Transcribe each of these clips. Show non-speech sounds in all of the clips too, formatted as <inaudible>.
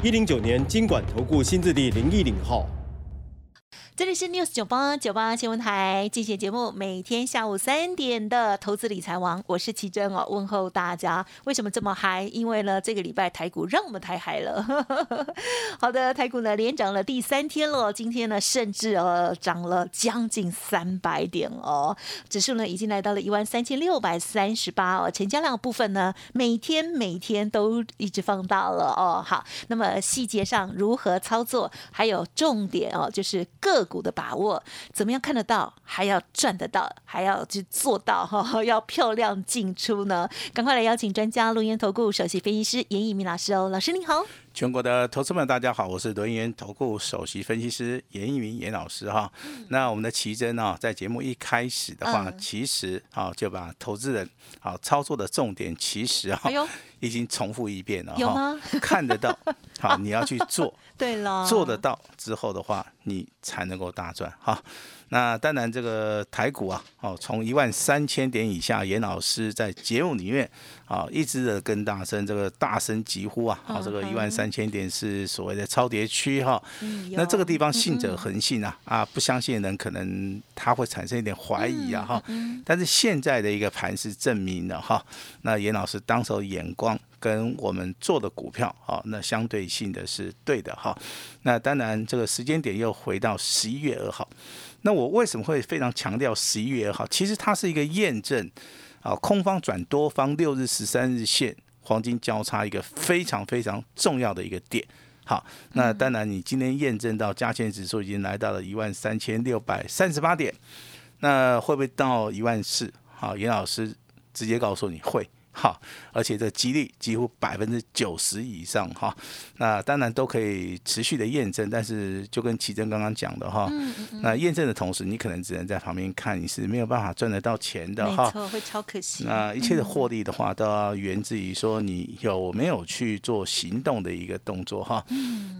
一零九年金管投顾新字第零一零号。这里是 News 九八九八新闻台，进行节目，每天下午三点的投资理财王，我是奇珍哦，问候大家。为什么这么嗨？因为呢，这个礼拜台股让我们太嗨了。<laughs> 好的，台股呢连涨了第三天了，今天呢甚至呃涨了将近三百点哦，指数呢已经来到了一万三千六百三十八哦，成交量部分呢每天每天都一直放大了哦。好，那么细节上如何操作，还有重点哦，就是各股的把握，怎么样看得到，还要赚得到，还要去做到哈，要漂亮进出呢？赶快来邀请专家录音投顾首席分析师严以明老师哦，老师您好。全国的投资们，大家好，我是轮研投顾首席分析师严一鸣严老师哈。那我们的奇珍呢，在节目一开始的话，其实啊就把投资人啊操作的重点，其实啊已经重复一遍了哈。看得到，<laughs> 好，你要去做，对了，做得到之后的话，你才能够大赚哈。那当然，这个台股啊，哦，从一万三千点以下，严老师在节目里面啊，一直的跟大声这个大声疾呼啊，啊，这个一万三千点是所谓的超跌区哈。那这个地方信者恒信啊，啊，不相信的人可能他会产生一点怀疑啊哈。但是现在的一个盘是证明了哈，那严老师当时的眼光跟我们做的股票啊，那相对性的是对的哈。那当然，这个时间点又回到十一月二号。那我为什么会非常强调十一月二号？其实它是一个验证啊，空方转多方六日、十三日线黄金交叉一个非常非常重要的一个点。好，那当然你今天验证到加权指数已经来到了一万三千六百三十八点，那会不会到一万四？好，严老师直接告诉你会。好，而且这几率几乎百分之九十以上哈，那当然都可以持续的验证，但是就跟奇珍刚刚讲的哈，那验证的同时，你可能只能在旁边看，你是没有办法赚得到钱的哈，没错，会超可惜。那一切的获利的话，都要源自于说你有没有去做行动的一个动作哈。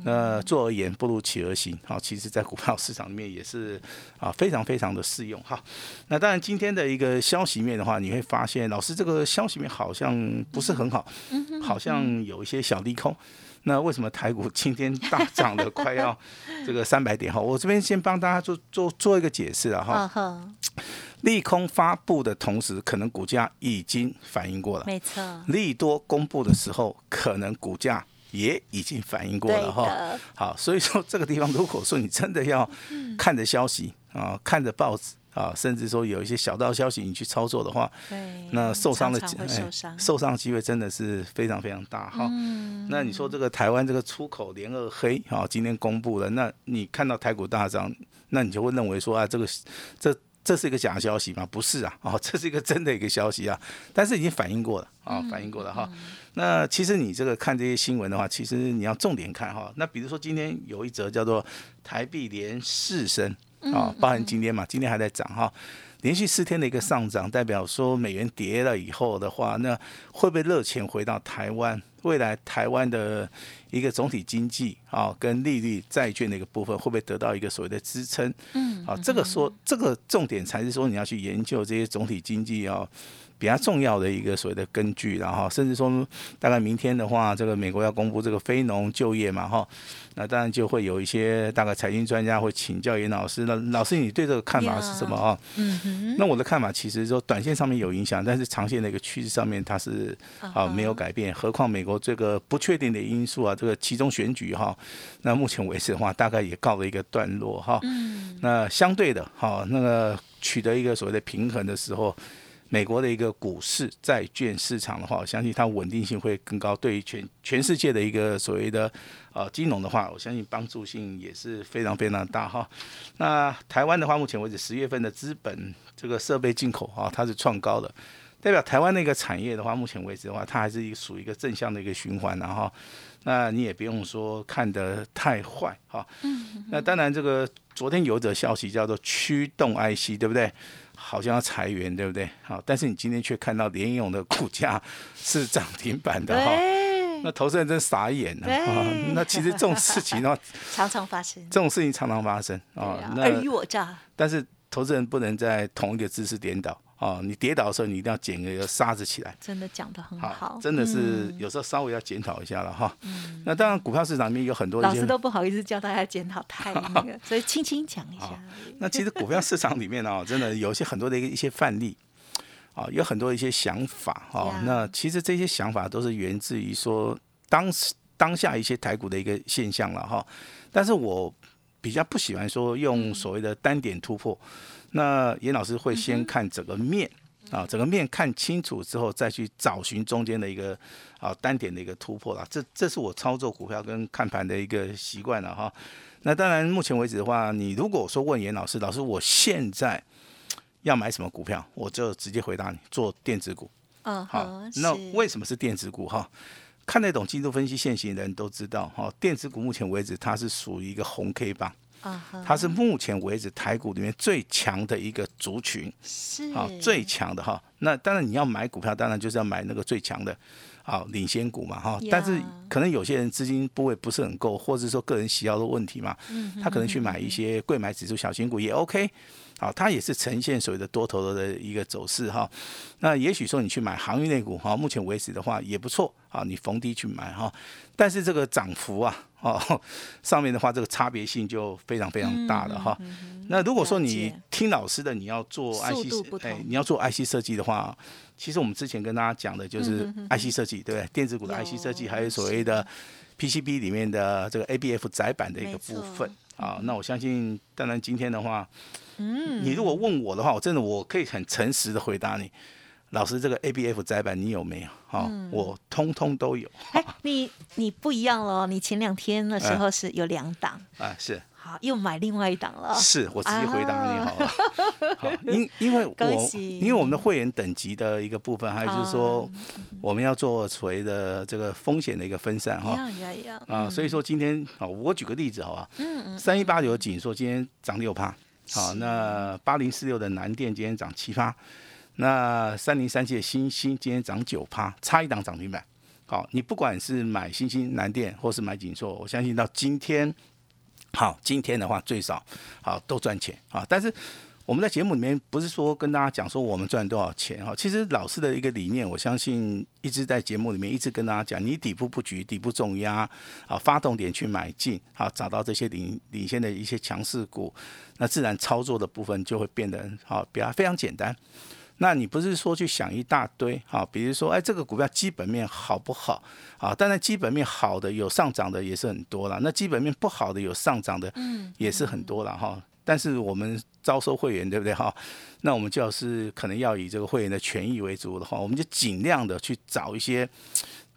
那做而言不如起而行，好，其实在股票市场里面也是啊，非常非常的适用哈。那当然今天的一个消息面的话，你会发现老师这个消息面好。好像不是很好，好像有一些小利空。那为什么台股今天大涨的快要 <laughs> 这个三百点？哈，我这边先帮大家做做做一个解释啊。哈，利空发布的同时，可能股价已经反应过了。没错，利多公布的时候，可能股价也已经反应过了。哈，好，所以说这个地方，如果说你真的要看着消息啊，看着报纸。啊，甚至说有一些小道消息，你去操作的话，那受伤的受伤机会真的是非常非常大哈。那你说这个台湾这个出口连二黑啊，今天公布了，那你看到台股大涨，那你就会认为说啊，这个这这是一个假消息吗？不是啊，哦，<laughs> 这是一个真的一个消息啊。但是已经反映过了啊，反映过了哈。那其实你这个看这些新闻的话，其实你要重点看哈。那比如说今天有一则叫做台币连四升。啊，包含今天嘛，今天还在涨哈，连续四天的一个上涨，代表说美元跌了以后的话，那会不会热钱回到台湾？未来台湾的一个总体经济啊，跟利率、债券的一个部分，会不会得到一个所谓的支撑？嗯，啊，这个说这个重点才是说你要去研究这些总体经济啊。比较重要的一个所谓的根据，然后甚至说大概明天的话，这个美国要公布这个非农就业嘛，哈，那当然就会有一些大概财经专家会请教严老师，那老师你对这个看法是什么啊？嗯哼，那我的看法其实说短线上面有影响，但是长线的一个趋势上面它是啊没有改变，何况美国这个不确定的因素啊，这个其中选举哈，那目前为止的话大概也告了一个段落哈，嗯，那相对的哈，那个取得一个所谓的平衡的时候。美国的一个股市债券市场的话，我相信它稳定性会更高。对于全全世界的一个所谓的呃金融的话，我相信帮助性也是非常非常大哈。那台湾的话，目前为止十月份的资本这个设备进口啊，它是创高的。代表台湾那个产业的话，目前为止的话，它还是一个属于一个正向的一个循环，然后，那你也不用说看得太坏哈。嗯。那当然，这个昨天有一则消息叫做驱动 IC，对不对？好像要裁员，对不对？好，但是你今天却看到联勇的股价是涨停板的哈。那投资人真傻眼了。那其实这种事情呢，<laughs> 常常发生。这种事情常常发生啊。尔虞我诈。但是投资人不能在同一个知识颠倒。哦，你跌倒的时候，你一定要捡个沙子起来。真的讲的很好，真的是有时候稍微要检讨一下了哈。那当然，股票市场里面有很多老师都不好意思叫大家检讨太那个，<laughs> 所以轻轻讲一下。那其实股票市场里面呢，真的有一些很多的一个一些范例啊，有很多一些想法哈。那其实这些想法都是源自于说当时当下一些台股的一个现象了哈。但是我比较不喜欢说用所谓的单点突破。那严老师会先看整个面啊，整个面看清楚之后，再去找寻中间的一个啊单点的一个突破啦。这这是我操作股票跟看盘的一个习惯了哈。那当然，目前为止的话，你如果说问严老师，老师我现在要买什么股票，我就直接回答你，做电子股。嗯，好。那为什么是电子股哈？看得懂技术分析现行的人都知道哈，电子股目前为止它是属于一个红 K 棒。它是目前为止台股里面最强的一个族群，是啊，最强的哈。那当然你要买股票，当然就是要买那个最强的，啊，领先股嘛哈。但是可能有些人资金部位不是很够，或者说个人喜好的问题嘛，他可能去买一些贵买指数小型股也 OK。好，它也是呈现所谓的多头的一个走势哈。那也许说你去买航运类股哈，目前为止的话也不错啊，你逢低去买哈。但是这个涨幅啊，哦，上面的话这个差别性就非常非常大了哈。那如果说你听老师的，你要做 IC，哎，你要做 IC 设计的话，其实我们之前跟大家讲的就是 IC 设计，对不对？电子股的 IC 设计，还有所谓的 PCB 里面的这个 ABF 窄板的一个部分啊。那我相信，当然今天的话。嗯，你如果问我的话，我真的我可以很诚实的回答你，老师，这个 A B F 窄板你有没有？好，我通通都有。哎，你你不一样了，你前两天的时候是有两档啊，是好又买另外一档了。是我直接回答你好了。好，因因为 <laughs> 我因为我们的会员等级的一个部分，还有就是说我们要做所谓的这个风险的一个分散哈。一样一样啊，所以说今天啊，我举个例子好吧？嗯嗯。三一八九的锦硕今天涨六趴。好，那八零四六的南电今天涨七趴，那三零三七的星星今天涨九趴，差一档涨停板。好，你不管是买星星、南电，或是买锦硕，我相信到今天，好，今天的话最少好都赚钱啊，但是。我们在节目里面不是说跟大家讲说我们赚多少钱哈，其实老师的一个理念，我相信一直在节目里面一直跟大家讲，你底部布局、底部重压啊，发动点去买进啊，找到这些领领先的一些强势股，那自然操作的部分就会变得好，比较非常简单。那你不是说去想一大堆啊，比如说哎，这个股票基本面好不好啊？当然基本面好的有上涨的也是很多了，那基本面不好的有上涨的也是很多了哈。但是我们招收会员，对不对哈？那我们就要是可能要以这个会员的权益为主的话，我们就尽量的去找一些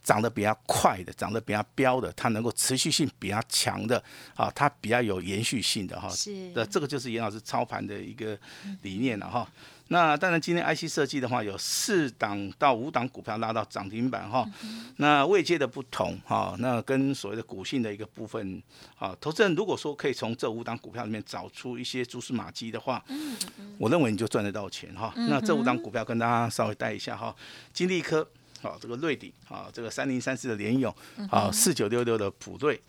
涨得比较快的、涨得比较标的，它能够持续性比较强的啊，它比较有延续性的哈。是。那这个就是严老师操盘的一个理念了哈。那当然，今天 IC 设计的话，有四档到五档股票拉到涨停板哈。那位阶的不同哈，那跟所谓的股性的一个部分啊，投资人如果说可以从这五档股票里面找出一些蛛丝马迹的话，我认为你就赚得到钱哈。那这五档股票跟大家稍微带一下哈，金利科啊，这个瑞鼎啊，这个三零三四的联勇啊，四九六六的普瑞。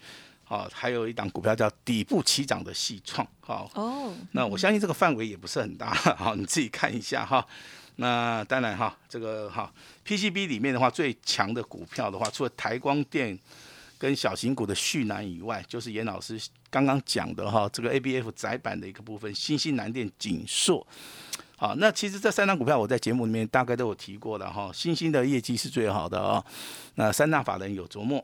啊，还有一档股票叫底部起涨的细创，好，哦，那我相信这个范围也不是很大，<laughs> 好，你自己看一下哈。那当然哈，这个哈 PCB 里面的话，最强的股票的话，除了台光电跟小型股的旭南以外，就是严老师刚刚讲的哈，这个 ABF 窄板的一个部分，新兴南电、锦硕。好，那其实这三档股票我在节目里面大概都有提过的哈，新兴的业绩是最好的啊。那三大法人有琢磨。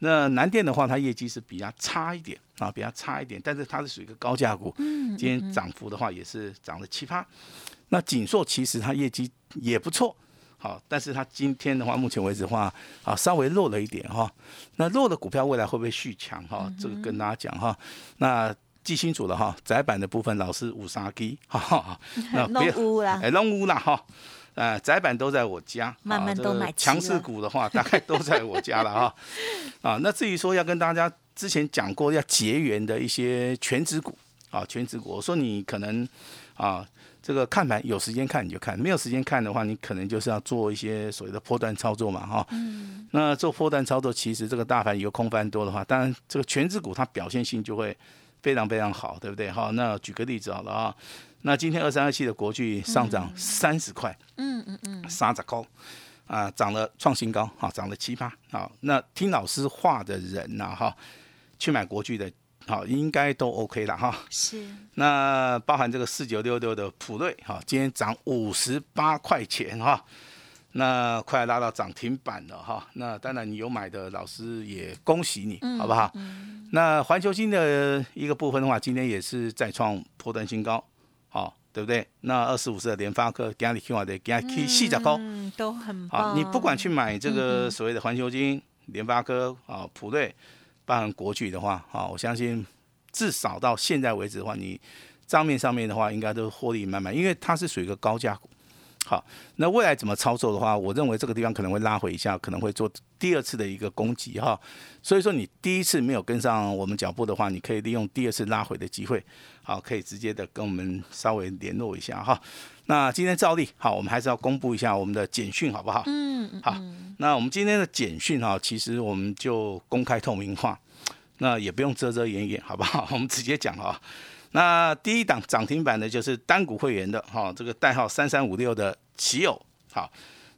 那南电的话，它业绩是比较差一点啊，比较差一点，但是它是属于一个高价股，今天涨幅的话也是涨了七八。那锦硕其实它业绩也不错，好，但是它今天的话，目前为止的话啊，稍微弱了一点哈。那弱的股票未来会不会续强哈？这个跟大家讲哈。那记清楚了哈，窄板的部分老是五杀鸡哈哈，那弄乌啦，哎，弄乌啦哈，呃，窄板都在我家，慢慢都买强势股的话，<laughs> 大概都在我家了哈。啊，那至于说要跟大家之前讲过要结缘的一些全职股啊，全职股，我说你可能啊。这个看盘有时间看你就看，没有时间看的话，你可能就是要做一些所谓的破断操作嘛，哈。嗯。那做破断操作，其实这个大盘有空翻多的话，当然这个全指股它表现性就会非常非常好，对不对？哈。那举个例子好了啊，那今天二三二七的国巨上涨三十块，嗯嗯嗯，三十高啊，涨了创新高，哈，涨了七八，好，那听老师话的人呐，哈，去买国巨的。好，应该都 OK 了哈。是。那包含这个四九六六的普瑞，哈，今天涨五十八块钱哈，那快拉到涨停板了哈。那当然你有买的老师也恭喜你，好不好？嗯。那环球金的一个部分的话，今天也是再创破断新高，好，对不对？那二十五的联发科，给你听话的，给你去细价高，嗯，都很棒。好，你不管去买这个所谓的环球金、联发科啊、普瑞。包含国巨的话，啊，我相信至少到现在为止的话，你账面上面的话，应该都获利满满，因为它是属于一个高价股。好，那未来怎么操作的话，我认为这个地方可能会拉回一下，可能会做第二次的一个攻击哈。所以说你第一次没有跟上我们脚步的话，你可以利用第二次拉回的机会，好，可以直接的跟我们稍微联络一下哈。那今天照例，好，我们还是要公布一下我们的简讯，好不好？嗯嗯。好，那我们今天的简讯哈，其实我们就公开透明化，那也不用遮遮掩掩，好不好？<laughs> 我们直接讲哈。那第一档涨停板的就是单股会员的哈，这个代号三三五六的奇友，好，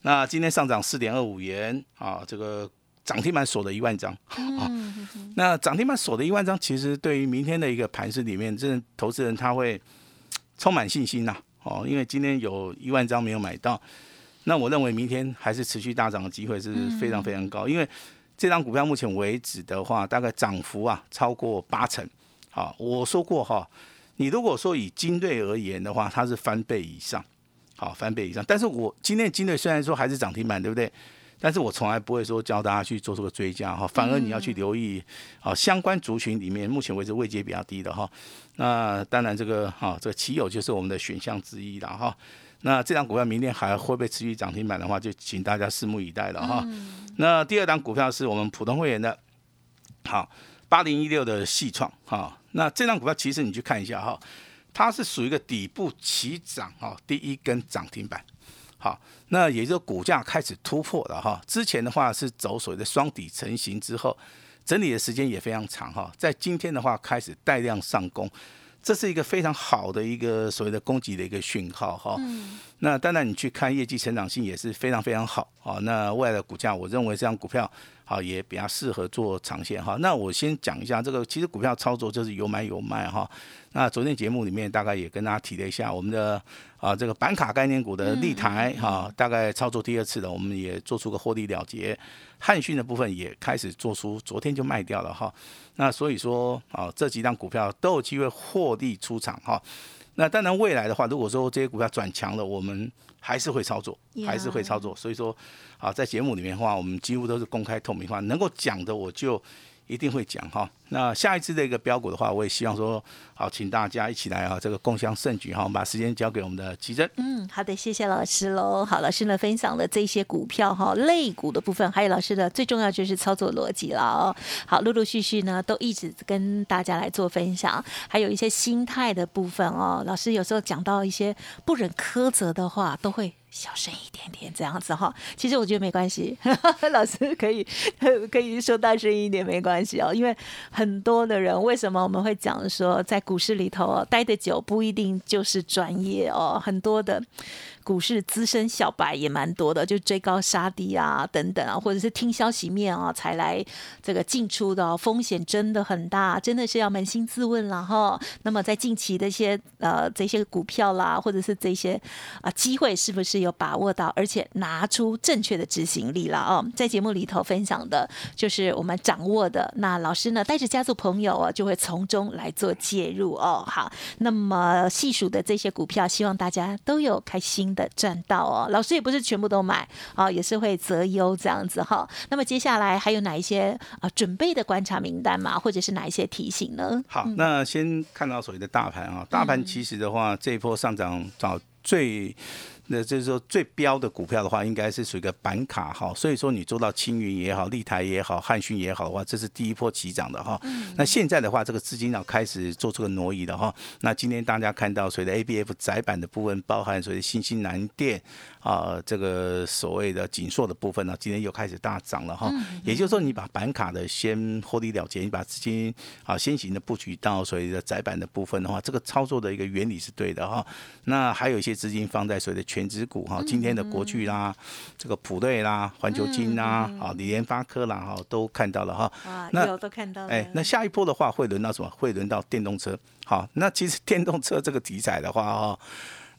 那今天上涨四点二五元啊，这个涨停板锁了一万张，啊，那涨停板锁的一万张，其实对于明天的一个盘市里面，这投资人他会充满信心呐，哦，因为今天有一万张没有买到，那我认为明天还是持续大涨的机会是非常非常高，因为这张股票目前为止的话，大概涨幅啊超过八成。好，我说过哈，你如果说以金队而言的话，它是翻倍以上，好翻倍以上。但是我今天金队虽然说还是涨停板，对不对？但是我从来不会说教大家去做这个追加哈，反而你要去留意啊相关族群里面目前为止位阶比较低的哈。那当然这个哈这个奇友就是我们的选项之一了哈。那这张股票明天还会不会持续涨停板的话，就请大家拭目以待了哈。那第二档股票是我们普通会员的，好八零一六的细创哈。那这张股票其实你去看一下哈，它是属于一个底部起涨哈，第一根涨停板，好，那也就股价开始突破了哈。之前的话是走所谓的双底成型之后，整理的时间也非常长哈，在今天的话开始带量上攻。这是一个非常好的一个所谓的攻击的一个讯号哈。那当然你去看业绩成长性也是非常非常好啊。那未来的股价，我认为这张股票好也比较适合做长线哈。那我先讲一下这个，其实股票操作就是有买有卖哈。那昨天节目里面大概也跟大家提了一下我们的啊这个板卡概念股的立台哈，大概操作第二次的，我们也做出个获利了结。汉讯的部分也开始做出，昨天就卖掉了哈。那所以说啊，这几档股票都有机会获利出场哈。那当然未来的话，如果说这些股票转强了，我们还是会操作，还是会操作。所以说啊，在节目里面的话，我们几乎都是公开透明化，能够讲的我就。一定会讲哈，那下一次的一个标股的话，我也希望说，好，请大家一起来啊，这个共襄盛举哈，我们把时间交给我们的奇珍。嗯，好的，谢谢老师喽。好，老师呢分享了这些股票哈，类股的部分，还有老师的最重要就是操作逻辑了哦。好，陆陆续续呢都一直跟大家来做分享，还有一些心态的部分哦。老师有时候讲到一些不忍苛责的话，都会。小声一点点，这样子哈，其实我觉得没关系，<laughs> 老师可以 <laughs> 可以说大声一点，没关系哦。因为很多的人，为什么我们会讲说，在股市里头待得久不一定就是专业哦，很多的。股市资深小白也蛮多的，就追高杀低啊，等等啊，或者是听消息面啊才来这个进出的，风险真的很大，真的是要扪心自问了哈。那么在近期的一些呃这些股票啦，或者是这些啊机会，是不是有把握到，而且拿出正确的执行力了哦。在节目里头分享的就是我们掌握的，那老师呢带着家族朋友啊，就会从中来做介入哦。好，那么细数的这些股票，希望大家都有开心的赚到哦。老师也不是全部都买啊，也是会择优这样子哈。那么接下来还有哪一些啊准备的观察名单嘛，或者是哪一些提醒呢？好，那先看到所谓的大盘啊，大盘其实的话，这一波上涨找最。那就是说最标的股票的话，应该是属于一个板卡哈，所以说你做到青云也好、立台也好、汉讯也好的话，这是第一波起涨的哈。那现在的话，这个资金要开始做出个挪移的哈。那今天大家看到所谓的 A B F 窄板的部分，包含所谓的新兴南电啊，这个所谓的紧缩的部分呢，今天又开始大涨了哈。也就是说，你把板卡的先获利了结，你把资金啊先行的布局到所谓的窄板的部分的话，这个操作的一个原理是对的哈。那还有一些资金放在所谓的。全指股哈，今天的国巨啦，这个普瑞啦，环球金啦，啊，李联发科啦，哈，都看到了哈。那有都看到了。哎，那下一波的话会轮到什么？会轮到电动车。好，那其实电动车这个题材的话，哈，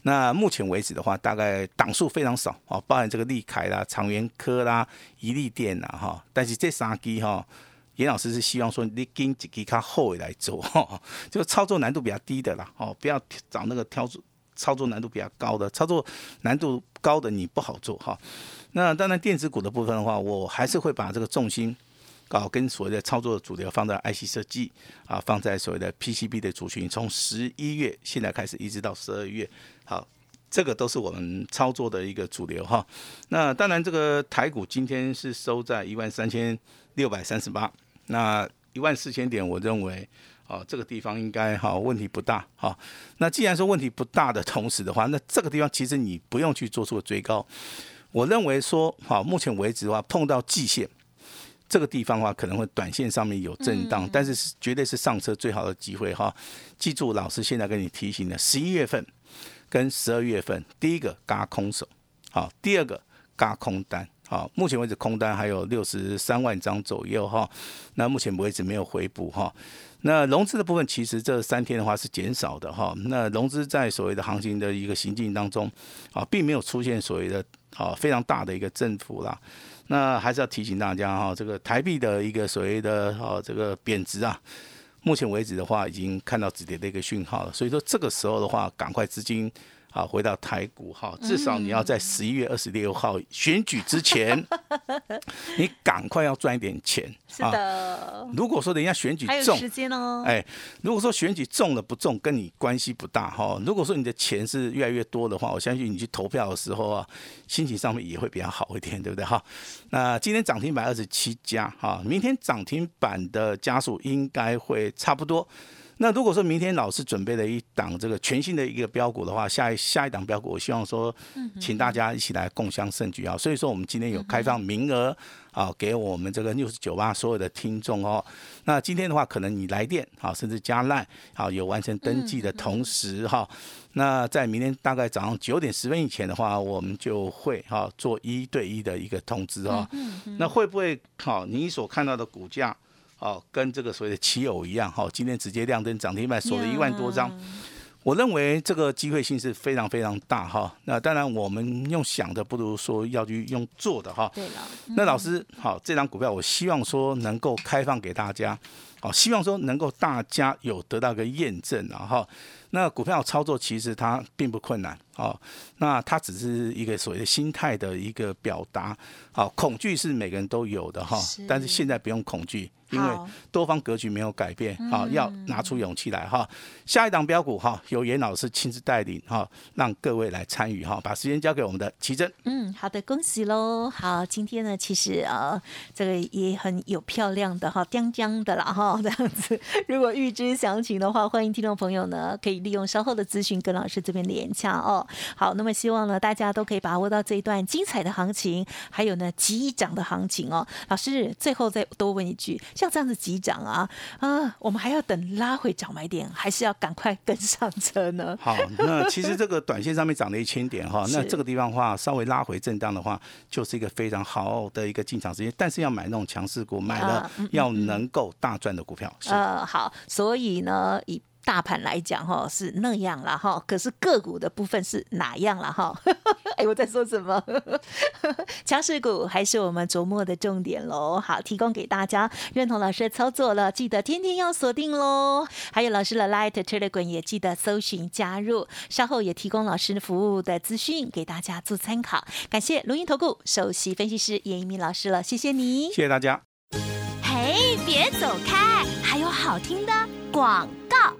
那目前为止的话，大概档数非常少哦，包含这个利凯啦、长源科啦、宜利电啦，哈。但是这三基哈，严老师是希望说你跟几基卡后尾来做，<laughs> 就操作难度比较低的啦，哦，不要找那个挑。操作难度比较高的，操作难度高的你不好做哈。那当然电子股的部分的话，我还是会把这个重心搞跟所谓的操作主流放在 IC 设计啊，放在所谓的 PCB 的族群。从十一月现在开始一直到十二月，好，这个都是我们操作的一个主流哈。那当然这个台股今天是收在一万三千六百三十八，那一万四千点，我认为。哦，这个地方应该哈问题不大哈。那既然说问题不大的同时的话，那这个地方其实你不用去做出追高。我认为说，好，目前为止的话，碰到季线这个地方的话，可能会短线上面有震荡，但是是绝对是上车最好的机会哈。记住，老师现在跟你提醒的，十一月份跟十二月份，第一个嘎空手，好，第二个嘎空单。好，目前为止空单还有六十三万张左右哈，那目前为止没有回补哈。那融资的部分其实这三天的话是减少的哈。那融资在所谓的行情的一个行进当中啊，并没有出现所谓的啊非常大的一个振幅啦。那还是要提醒大家哈，这个台币的一个所谓的啊这个贬值啊，目前为止的话已经看到止跌的一个讯号了。所以说这个时候的话，赶快资金。好，回到台股哈，至少你要在十一月二十六号选举之前，<laughs> 你赶快要赚一点钱。是的，如果说人家选举中，时间哦。哎，如果说选举中了不中，跟你关系不大哈。如果说你的钱是越来越多的话，我相信你去投票的时候啊，心情上面也会比较好一点，对不对哈？那今天涨停板二十七家哈，明天涨停板的家数应该会差不多。那如果说明天老师准备了一档这个全新的一个标股的话，下一下一档标股，我希望说，请大家一起来共襄盛举啊！所以说我们今天有开放名额啊，给我们这个六十九八所有的听众哦。那今天的话，可能你来电啊，甚至加赖啊，有完成登记的同时哈，那在明天大概早上九点十分以前的话，我们就会哈做一对一的一个通知哦。那会不会好？你所看到的股价？哦，跟这个所谓的奇偶一样，哈，今天直接亮灯涨停板，锁了一万多张。我认为这个机会性是非常非常大，哈。那当然，我们用想的不如说要去用做的，哈。对了。那老师，好，这张股票我希望说能够开放给大家，好，希望说能够大家有得到个验证，然后。那股票操作其实它并不困难哦，那它只是一个所谓的心态的一个表达，好，恐惧是每个人都有的哈，但是现在不用恐惧，因为多方格局没有改变，好，要拿出勇气来哈。下一档标股哈，由严老师亲自带领哈，让各位来参与哈，把时间交给我们的奇珍。嗯，好的，恭喜喽。好，今天呢，其实啊，这个也很有漂亮的哈，将将的啦哈，<laughs> 这样子。如果预知详情的话，欢迎听众朋友呢可以。利用稍后的资讯跟老师这边连洽哦。好，那么希望呢大家都可以把握到这一段精彩的行情，还有呢急涨的行情哦。老师最后再多问一句，像这样子急涨啊啊，我们还要等拉回涨买点，还是要赶快跟上车呢？<laughs> 好，那其实这个短线上面涨了一千点哈，<laughs> 那这个地方的话稍微拉回震荡的话，就是一个非常好的一个进场时间。但是要买那种强势股，买了要能够大赚的股票。呃，好，所以呢以。大盘来讲哈是那样了哈，可是个股的部分是哪样了哈？<laughs> 哎，我在说什么？<laughs> 强势股还是我们琢磨的重点喽。好，提供给大家认同老师的操作了，记得天天要锁定喽。还有老师的 Light Telegram 也记得搜寻加入，稍后也提供老师的服务的资讯给大家做参考。感谢录音投顾首席分析师严一鸣老师了，谢谢你，谢谢大家。嘿，别走开，还有好听的广告。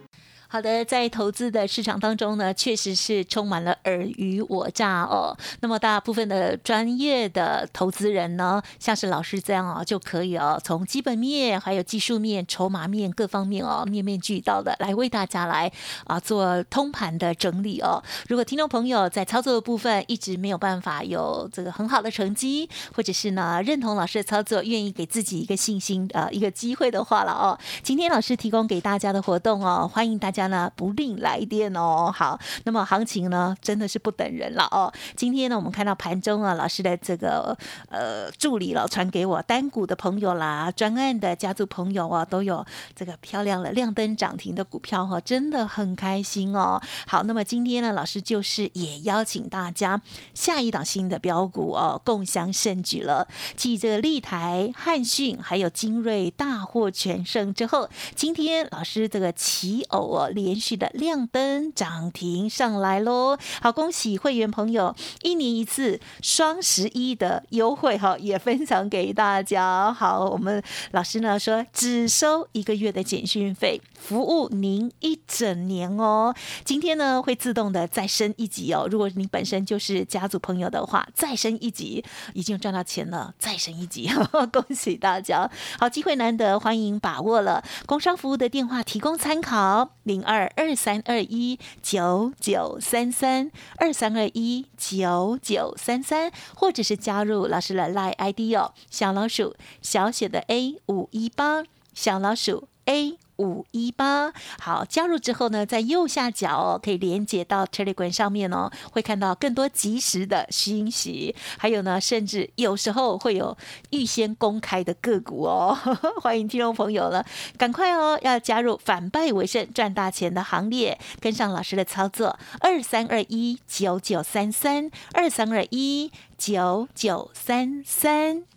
好的，在投资的市场当中呢，确实是充满了尔虞我诈哦。那么大部分的专业的投资人呢，像是老师这样哦，就可以哦，从基本面、还有技术面、筹码面各方面哦，面面俱到的来为大家来啊做通盘的整理哦。如果听众朋友在操作的部分一直没有办法有这个很好的成绩，或者是呢认同老师的操作，愿意给自己一个信心呃一个机会的话了哦，今天老师提供给大家的活动哦，欢迎大家。家呢不吝来电哦，好，那么行情呢真的是不等人了哦。今天呢，我们看到盘中啊，老师的这个呃助理了传给我单股的朋友啦，专案的家族朋友啊，都有这个漂亮的亮灯涨停的股票哈，真的很开心哦。好，那么今天呢，老师就是也邀请大家下一档新的标股哦，共享盛举了。继这个立台、汉讯还有精锐大获全胜之后，今天老师这个奇偶哦。连续的亮灯涨停上来喽！好，恭喜会员朋友，一年一次双十一的优惠哈，也分享给大家。好，我们老师呢说只收一个月的简讯费，服务您一整年哦。今天呢会自动的再升一级哦。如果你本身就是家族朋友的话，再升一级，已经赚到钱了，再升一级，<laughs> 恭喜大家！好，机会难得，欢迎把握了。工商服务的电话提供参考。零二二三二一九九三三二三二一九九三三，或者是加入老师的 Line ID 哦，小老鼠小写的 A 五一八，小老鼠 A。五一八，好，加入之后呢，在右下角哦，可以连接到 Telegram 上面哦，会看到更多及时的信息，还有呢，甚至有时候会有预先公开的个股哦，<laughs> 欢迎听众朋友了，赶快哦，要加入反败为胜赚大钱的行列，跟上老师的操作，二三二一九九三三，二三二一九九三三。